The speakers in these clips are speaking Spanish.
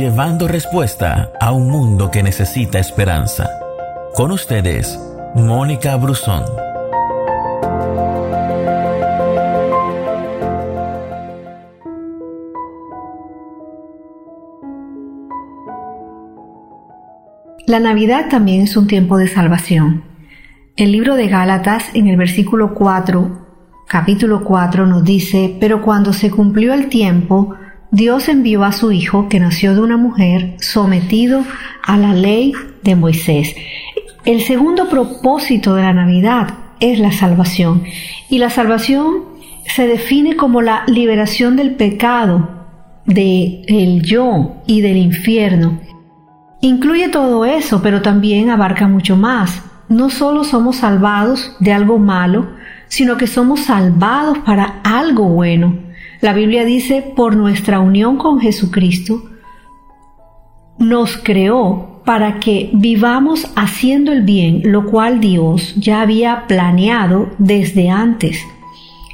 llevando respuesta a un mundo que necesita esperanza. Con ustedes, Mónica Brusón. La Navidad también es un tiempo de salvación. El libro de Gálatas en el versículo 4, capítulo 4 nos dice, pero cuando se cumplió el tiempo, Dios envió a su Hijo, que nació de una mujer, sometido a la ley de Moisés. El segundo propósito de la Navidad es la salvación. Y la salvación se define como la liberación del pecado, del yo y del infierno. Incluye todo eso, pero también abarca mucho más. No solo somos salvados de algo malo, sino que somos salvados para algo bueno. La Biblia dice, por nuestra unión con Jesucristo, nos creó para que vivamos haciendo el bien, lo cual Dios ya había planeado desde antes.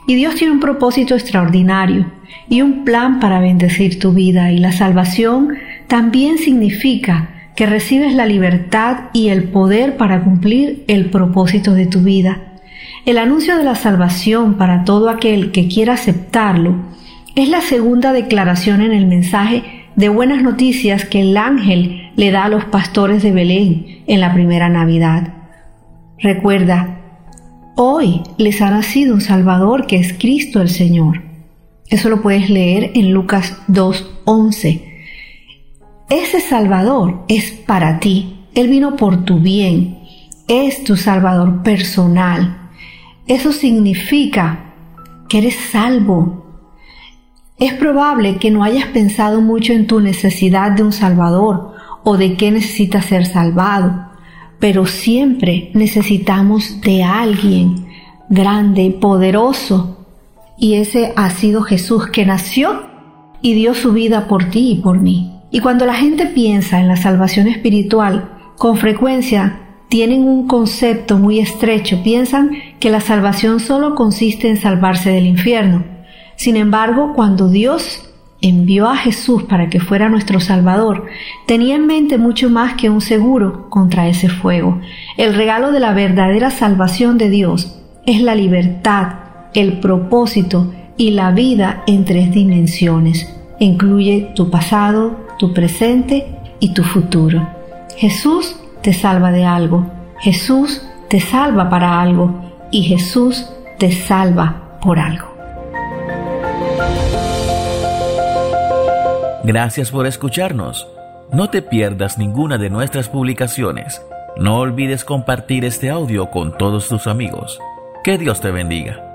Y Dios tiene un propósito extraordinario y un plan para bendecir tu vida y la salvación también significa que recibes la libertad y el poder para cumplir el propósito de tu vida. El anuncio de la salvación para todo aquel que quiera aceptarlo es la segunda declaración en el mensaje de buenas noticias que el ángel le da a los pastores de Belén en la primera Navidad. Recuerda, hoy les ha nacido un Salvador que es Cristo el Señor. Eso lo puedes leer en Lucas 2.11. Ese Salvador es para ti. Él vino por tu bien. Es tu Salvador personal. Eso significa que eres salvo. Es probable que no hayas pensado mucho en tu necesidad de un Salvador o de qué necesitas ser salvado, pero siempre necesitamos de alguien grande, poderoso, y ese ha sido Jesús que nació y dio su vida por ti y por mí. Y cuando la gente piensa en la salvación espiritual, con frecuencia tienen un concepto muy estrecho, piensan que la salvación solo consiste en salvarse del infierno. Sin embargo, cuando Dios envió a Jesús para que fuera nuestro Salvador, tenía en mente mucho más que un seguro contra ese fuego. El regalo de la verdadera salvación de Dios es la libertad, el propósito y la vida en tres dimensiones. Incluye tu pasado, tu presente y tu futuro. Jesús te salva de algo, Jesús te salva para algo y Jesús te salva por algo. Gracias por escucharnos. No te pierdas ninguna de nuestras publicaciones. No olvides compartir este audio con todos tus amigos. Que Dios te bendiga.